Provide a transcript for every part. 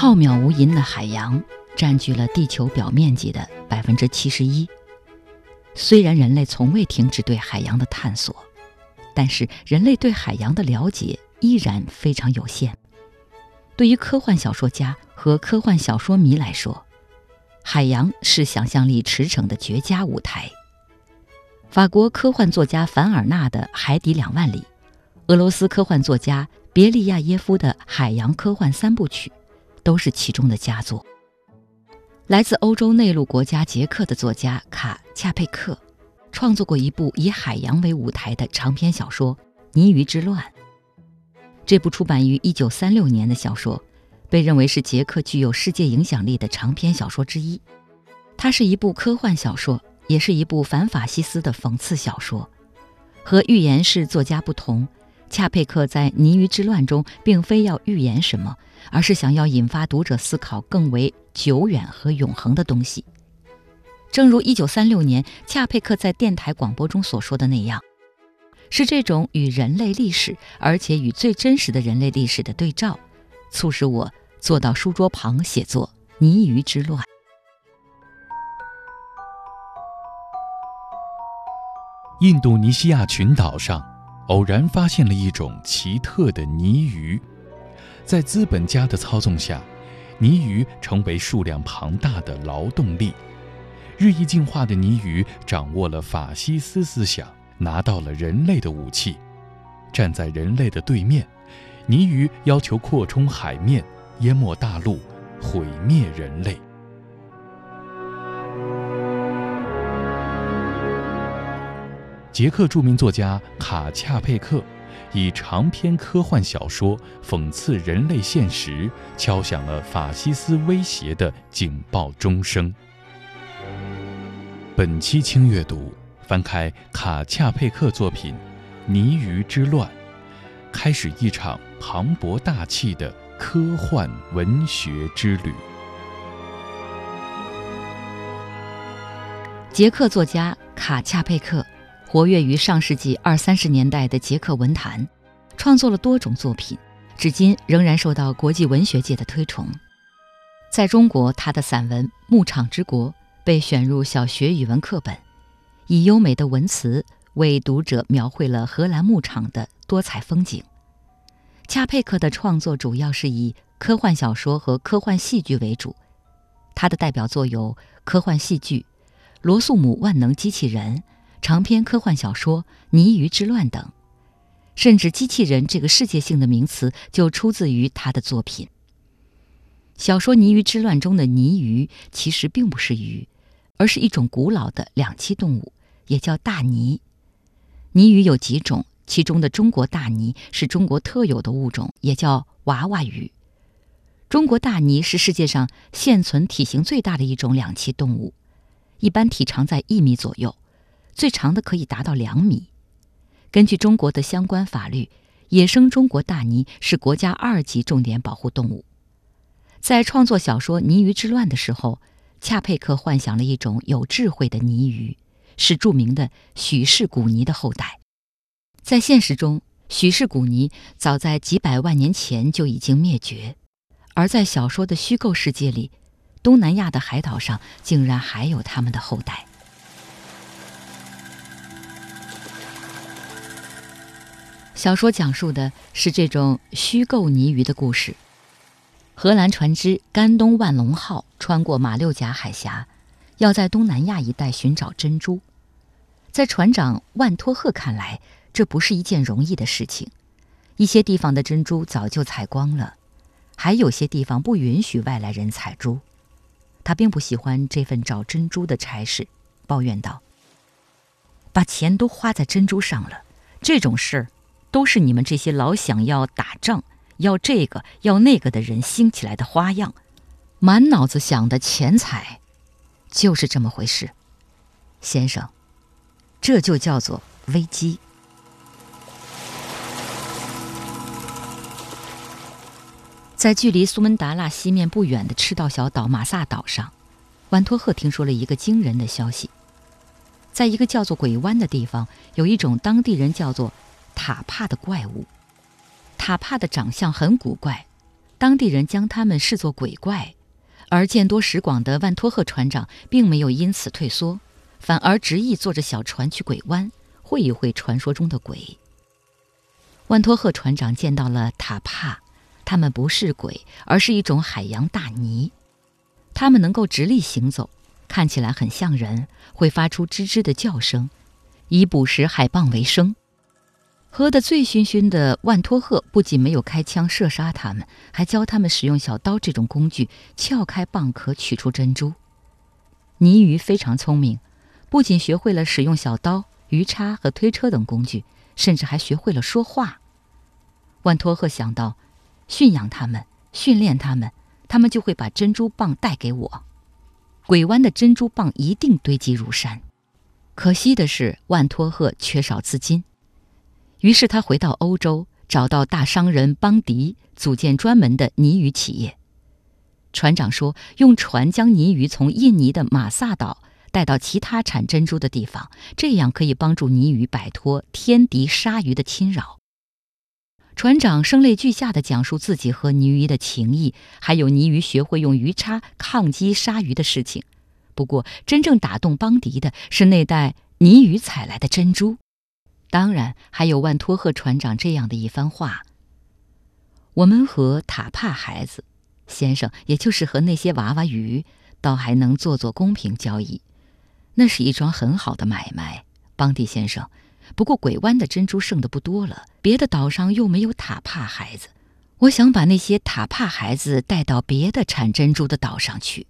浩渺无垠的海洋占据了地球表面积的百分之七十一。虽然人类从未停止对海洋的探索，但是人类对海洋的了解依然非常有限。对于科幻小说家和科幻小说迷来说，海洋是想象力驰骋的绝佳舞台。法国科幻作家凡尔纳的《海底两万里》，俄罗斯科幻作家别利亚耶夫的《海洋科幻三部曲》，都是其中的佳作。来自欧洲内陆国家捷克的作家卡恰佩克，创作过一部以海洋为舞台的长篇小说《泥鱼之乱》。这部出版于1936年的小说，被认为是捷克具有世界影响力的长篇小说之一。它是一部科幻小说。也是一部反法西斯的讽刺小说。和预言式作家不同，恰佩克在《泥鱼之乱》中并非要预言什么，而是想要引发读者思考更为久远和永恒的东西。正如1936年恰佩克在电台广播中所说的那样，是这种与人类历史，而且与最真实的人类历史的对照，促使我坐到书桌旁写作《泥鱼之乱》。印度尼西亚群岛上，偶然发现了一种奇特的泥鱼。在资本家的操纵下，泥鱼成为数量庞大的劳动力。日益进化的泥鱼掌握了法西斯思想，拿到了人类的武器。站在人类的对面，泥鱼要求扩充海面，淹没大陆，毁灭人类。捷克著名作家卡恰佩克以长篇科幻小说讽刺人类现实，敲响了法西斯威胁的警报钟声。本期轻阅读，翻开卡恰佩克作品《泥鱼之乱》，开始一场磅礴大气的科幻文学之旅。捷克作家卡恰佩克。活跃于上世纪二三十年代的捷克文坛，创作了多种作品，至今仍然受到国际文学界的推崇。在中国，他的散文《牧场之国》被选入小学语文课本，以优美的文词为读者描绘了荷兰牧场的多彩风景。恰佩克的创作主要是以科幻小说和科幻戏剧为主，他的代表作有科幻戏剧《罗素姆万能机器人》。长篇科幻小说《泥鱼之乱》等，甚至“机器人”这个世界性的名词就出自于他的作品。小说《泥鱼之乱》中的泥鱼其实并不是鱼，而是一种古老的两栖动物，也叫大鲵。泥鱼有几种，其中的中国大鲵是中国特有的物种，也叫娃娃鱼。中国大鲵是世界上现存体型最大的一种两栖动物，一般体长在一米左右。最长的可以达到两米。根据中国的相关法律，野生中国大鲵是国家二级重点保护动物。在创作小说《泥鱼之乱》的时候，恰佩克幻想了一种有智慧的泥鱼，是著名的许氏古泥的后代。在现实中，许氏古泥早在几百万年前就已经灭绝，而在小说的虚构世界里，东南亚的海岛上竟然还有他们的后代。小说讲述的是这种虚构泥鱼的故事。荷兰船只“甘东万隆号”穿过马六甲海峡，要在东南亚一带寻找珍珠。在船长万托赫看来，这不是一件容易的事情。一些地方的珍珠早就采光了，还有些地方不允许外来人采珠。他并不喜欢这份找珍珠的差事，抱怨道：“把钱都花在珍珠上了，这种事儿。”都是你们这些老想要打仗、要这个要那个的人兴起来的花样，满脑子想的钱财，就是这么回事，先生，这就叫做危机。在距离苏门答腊西面不远的赤道小岛马萨岛上，万托赫听说了一个惊人的消息，在一个叫做鬼湾的地方，有一种当地人叫做。塔帕的怪物，塔帕的长相很古怪，当地人将他们视作鬼怪，而见多识广的万托赫船长并没有因此退缩，反而执意坐着小船去鬼湾会一会传说中的鬼。万托赫船长见到了塔帕，他们不是鬼，而是一种海洋大鲵，他们能够直立行走，看起来很像人，会发出吱吱的叫声，以捕食海蚌为生。喝得醉醺醺的万托赫不仅没有开枪射杀他们，还教他们使用小刀这种工具撬开蚌壳取出珍珠。泥鱼非常聪明，不仅学会了使用小刀、鱼叉和推车等工具，甚至还学会了说话。万托赫想到，驯养他们，训练他们，他们就会把珍珠蚌带给我。鬼湾的珍珠蚌一定堆积如山。可惜的是，万托赫缺少资金。于是他回到欧洲，找到大商人邦迪，组建专门的泥鱼企业。船长说，用船将泥鱼从印尼的马萨岛带到其他产珍珠的地方，这样可以帮助泥鱼摆脱天敌鲨鱼的侵扰。船长声泪俱下地讲述自己和泥鱼的情谊，还有泥鱼学会用鱼叉抗击鲨鱼的事情。不过，真正打动邦迪的是那袋泥鱼采来的珍珠。当然，还有万托赫船长这样的一番话：“我们和塔帕孩子先生，也就是和那些娃娃鱼，倒还能做做公平交易，那是一桩很好的买卖，邦迪先生。不过，鬼湾的珍珠剩的不多了，别的岛上又没有塔帕孩子，我想把那些塔帕孩子带到别的产珍珠的岛上去。”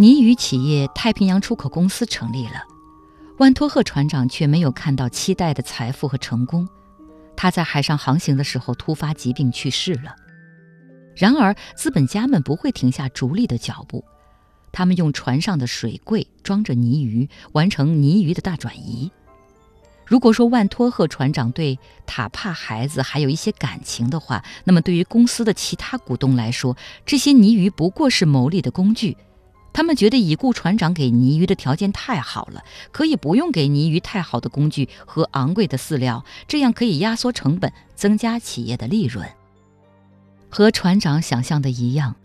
泥鱼企业太平洋出口公司成立了，万托赫船长却没有看到期待的财富和成功。他在海上航行的时候突发疾病去世了。然而，资本家们不会停下逐利的脚步，他们用船上的水柜装着泥鱼，完成泥鱼的大转移。如果说万托赫船长对塔帕孩子还有一些感情的话，那么对于公司的其他股东来说，这些泥鱼不过是牟利的工具。他们觉得已故船长给泥鱼的条件太好了，可以不用给泥鱼太好的工具和昂贵的饲料，这样可以压缩成本，增加企业的利润。和船长想象的一样，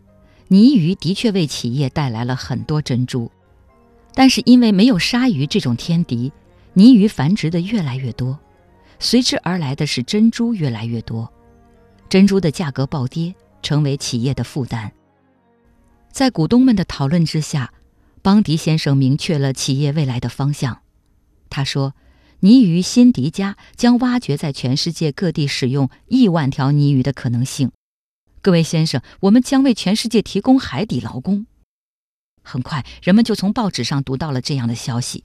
泥鱼的确为企业带来了很多珍珠，但是因为没有鲨鱼这种天敌，泥鱼繁殖的越来越多，随之而来的是珍珠越来越多，珍珠的价格暴跌，成为企业的负担。在股东们的讨论之下，邦迪先生明确了企业未来的方向。他说：“泥鱼辛迪加将挖掘在全世界各地使用亿万条泥鱼的可能性。各位先生，我们将为全世界提供海底劳工。”很快，人们就从报纸上读到了这样的消息：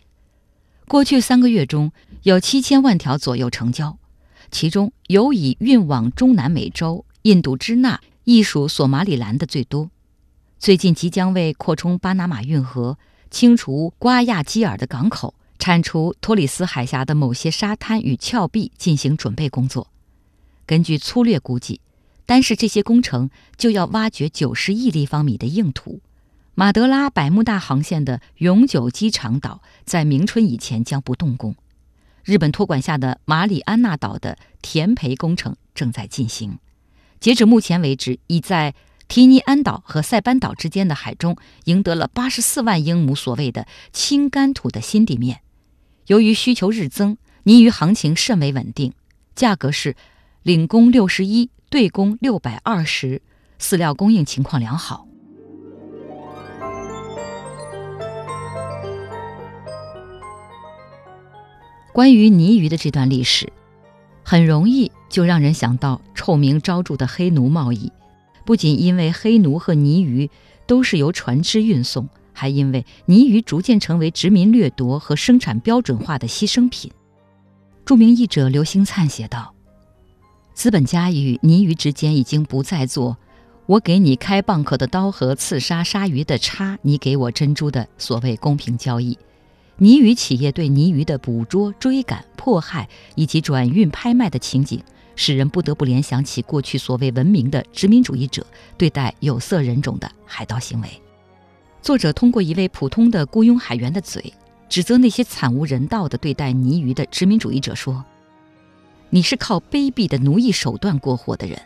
过去三个月中有七千万条左右成交，其中有以运往中南美洲印度支那亦属索马里兰的最多。最近即将为扩充巴拿马运河、清除瓜亚基尔的港口、铲除托里斯海峡的某些沙滩与峭壁进行准备工作。根据粗略估计，单是这些工程就要挖掘九十亿立方米的硬土。马德拉百慕大航线的永久机场岛在明春以前将不动工。日本托管下的马里安纳岛的填培工程正在进行。截止目前为止，已在。提尼安岛和塞班岛之间的海中赢得了八十四万英亩所谓的青干土的新地面。由于需求日增，泥鱼行情甚为稳定，价格是领工六十一，对工六百二十，饲料供应情况良好。关于泥鱼的这段历史，很容易就让人想到臭名昭著的黑奴贸易。不仅因为黑奴和泥鱼都是由船只运送，还因为泥鱼逐渐成为殖民掠夺和生产标准化的牺牲品。著名译者刘星灿写道：“资本家与泥鱼之间已经不再做‘我给你开蚌壳的刀和刺杀鲨鱼的叉，你给我珍珠’的所谓公平交易。泥鱼企业对泥鱼的捕捉、追赶、迫害以及转运、拍卖的情景。”使人不得不联想起过去所谓文明的殖民主义者对待有色人种的海盗行为。作者通过一位普通的雇佣海员的嘴，指责那些惨无人道的对待泥鱼的殖民主义者说：“你是靠卑鄙的奴役手段过活的人。”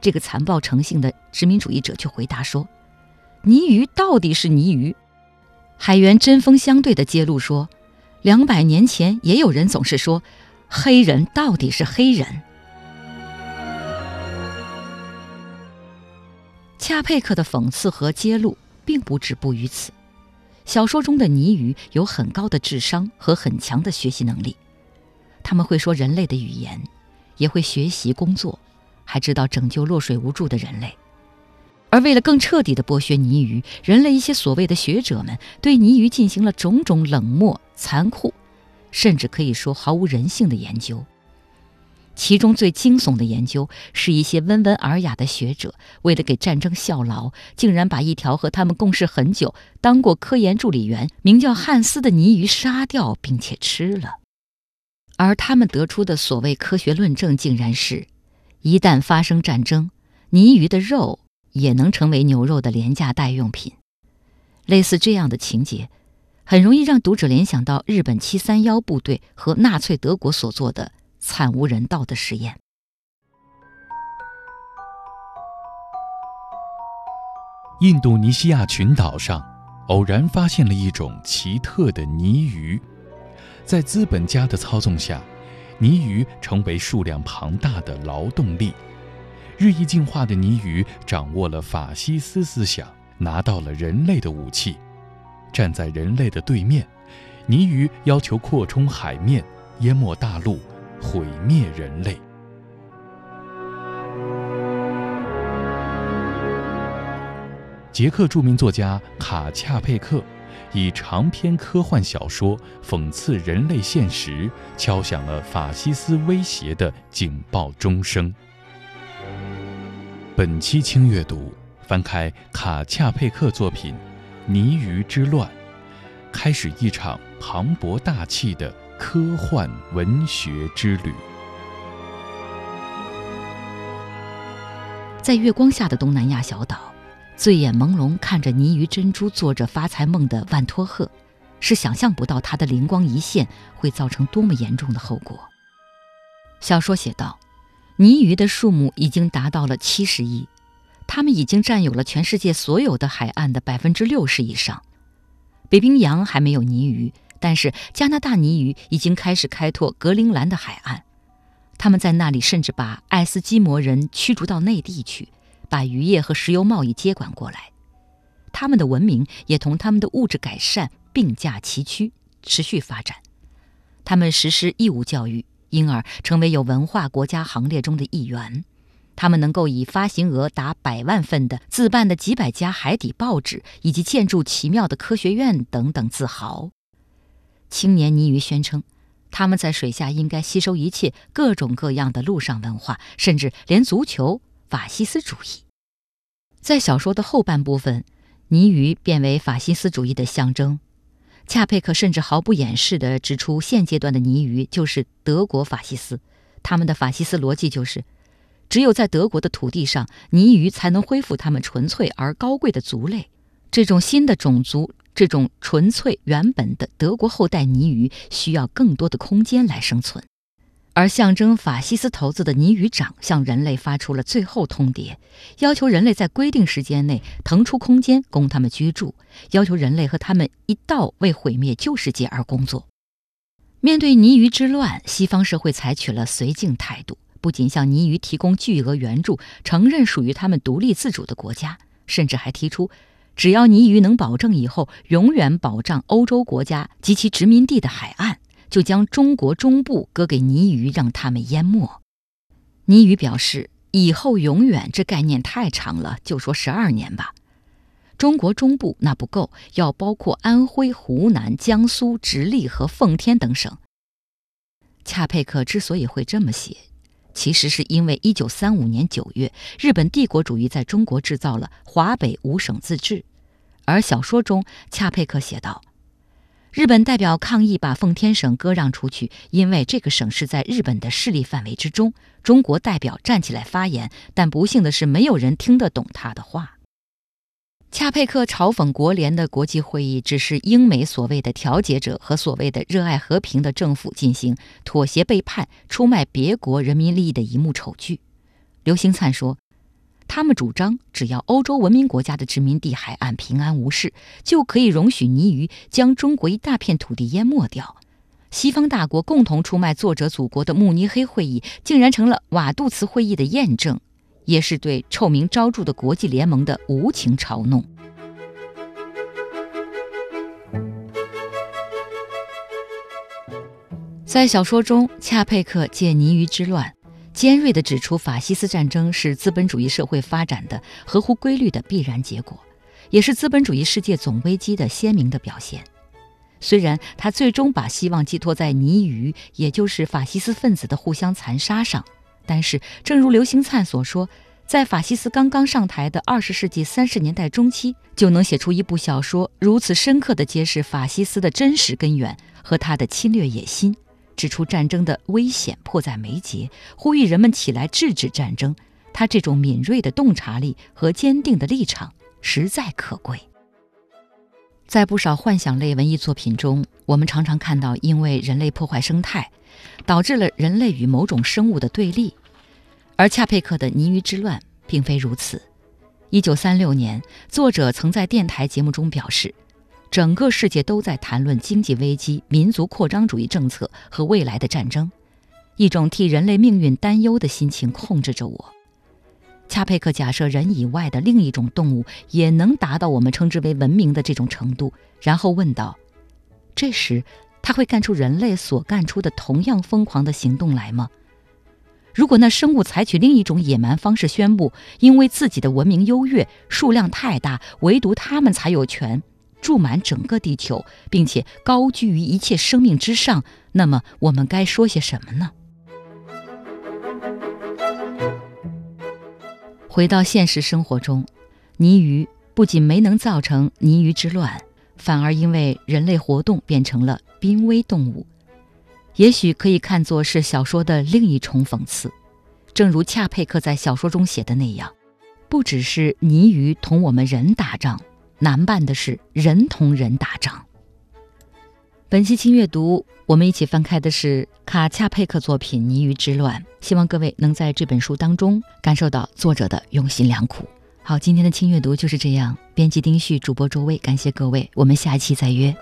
这个残暴成性的殖民主义者却回答说：“泥鱼到底是泥鱼。”海员针锋相对地揭露说：“两百年前也有人总是说。”黑人到底是黑人？恰佩克的讽刺和揭露并不止步于此。小说中的泥鱼有很高的智商和很强的学习能力，他们会说人类的语言，也会学习工作，还知道拯救落水无助的人类。而为了更彻底的剥削泥鱼，人类一些所谓的学者们对泥鱼进行了种种冷漠、残酷。甚至可以说毫无人性的研究。其中最惊悚的研究是一些温文尔雅的学者，为了给战争效劳，竟然把一条和他们共事很久、当过科研助理员、名叫汉斯的泥鱼杀掉，并且吃了。而他们得出的所谓科学论证，竟然是：一旦发生战争，泥鱼的肉也能成为牛肉的廉价代用品。类似这样的情节。很容易让读者联想到日本七三幺部队和纳粹德国所做的惨无人道的实验。印度尼西亚群岛上偶然发现了一种奇特的泥鱼，在资本家的操纵下，泥鱼成为数量庞大的劳动力。日益进化的泥鱼掌握了法西斯思想，拿到了人类的武器。站在人类的对面，泥鱼要求扩充海面，淹没大陆，毁灭人类。捷克著名作家卡恰佩克以长篇科幻小说讽刺人类现实，敲响了法西斯威胁的警报钟声。本期轻阅读，翻开卡恰佩克作品。泥鱼之乱，开始一场磅礴大气的科幻文学之旅。在月光下的东南亚小岛，醉眼朦胧看着泥鱼珍珠做着发财梦的万托赫，是想象不到他的灵光一现会造成多么严重的后果。小说写道：泥鱼的数目已经达到了七十亿。他们已经占有了全世界所有的海岸的百分之六十以上。北冰洋还没有泥鱼，但是加拿大泥鱼已经开始开拓格陵兰的海岸。他们在那里甚至把爱斯基摩人驱逐到内地去，把渔业和石油贸易接管过来。他们的文明也同他们的物质改善并驾齐驱，持续发展。他们实施义务教育，因而成为有文化国家行列中的一员。他们能够以发行额达百万份的自办的几百家海底报纸，以及建筑奇妙的科学院等等自豪。青年泥鱼宣称，他们在水下应该吸收一切各种各样的陆上文化，甚至连足球、法西斯主义。在小说的后半部分，泥鱼变为法西斯主义的象征。恰佩克甚至毫不掩饰地指出，现阶段的泥鱼就是德国法西斯，他们的法西斯逻辑就是。只有在德国的土地上，泥鱼才能恢复他们纯粹而高贵的族类。这种新的种族，这种纯粹原本的德国后代泥鱼，需要更多的空间来生存。而象征法西斯头子的泥鱼长向人类发出了最后通牒，要求人类在规定时间内腾出空间供他们居住，要求人类和他们一道为毁灭旧世界而工作。面对泥鱼之乱，西方社会采取了绥靖态度。不仅向泥鱼提供巨额援助，承认属于他们独立自主的国家，甚至还提出，只要泥鱼能保证以后永远保障欧洲国家及其殖民地的海岸，就将中国中部割给泥鱼，让他们淹没。泥鱼表示，以后永远这概念太长了，就说十二年吧。中国中部那不够，要包括安徽、湖南、江苏、直隶和奉天等省。恰佩克之所以会这么写。其实是因为1935年9月，日本帝国主义在中国制造了华北五省自治，而小说中恰佩克写道：“日本代表抗议把奉天省割让出去，因为这个省是在日本的势力范围之中。中国代表站起来发言，但不幸的是，没有人听得懂他的话。恰佩克嘲讽国联的国际会议只是英美所谓的调解者和所谓的热爱和平的政府进行妥协背叛、出卖别国人民利益的一幕丑剧。刘兴灿说。他们主张，只要欧洲文明国家的殖民地海岸平安无事，就可以容许泥鱼将中国一大片土地淹没掉。西方大国共同出卖作者祖国的慕尼黑会议，竟然成了瓦杜茨会议的验证，也是对臭名昭著的国际联盟的无情嘲弄。在小说中，恰佩克借泥鱼之乱。尖锐地指出，法西斯战争是资本主义社会发展的合乎规律的必然结果，也是资本主义世界总危机的鲜明的表现。虽然他最终把希望寄托在泥鱼，也就是法西斯分子的互相残杀上，但是，正如刘兴灿所说，在法西斯刚刚上台的二十世纪三十年代中期，就能写出一部小说，如此深刻地揭示法西斯的真实根源和他的侵略野心。指出战争的危险迫在眉睫，呼吁人们起来制止战争。他这种敏锐的洞察力和坚定的立场实在可贵。在不少幻想类文艺作品中，我们常常看到因为人类破坏生态，导致了人类与某种生物的对立。而恰佩克的《泥鱼之乱》并非如此。一九三六年，作者曾在电台节目中表示。整个世界都在谈论经济危机、民族扩张主义政策和未来的战争，一种替人类命运担忧的心情控制着我。恰佩克假设人以外的另一种动物也能达到我们称之为文明的这种程度，然后问道：这时他会干出人类所干出的同样疯狂的行动来吗？如果那生物采取另一种野蛮方式宣布，因为自己的文明优越、数量太大，唯独他们才有权。住满整个地球，并且高居于一切生命之上，那么我们该说些什么呢？回到现实生活中，泥鱼不仅没能造成泥鱼之乱，反而因为人类活动变成了濒危动物。也许可以看作是小说的另一重讽刺。正如恰佩克在小说中写的那样，不只是泥鱼同我们人打仗。难办的是人同人打仗。本期轻阅读，我们一起翻开的是卡恰佩克作品《泥鱼之乱》，希望各位能在这本书当中感受到作者的用心良苦。好，今天的轻阅读就是这样。编辑丁旭，主播周薇，感谢各位，我们下一期再约。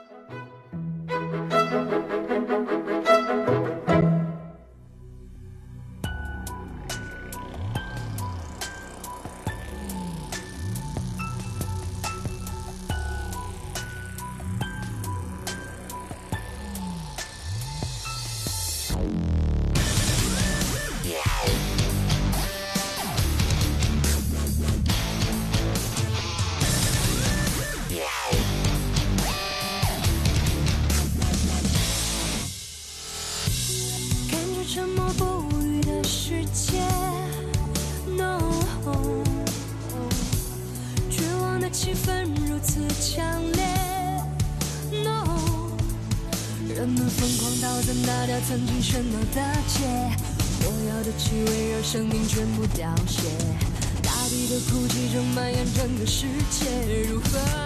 凋谢，大地的哭泣正蔓延整个世界，如何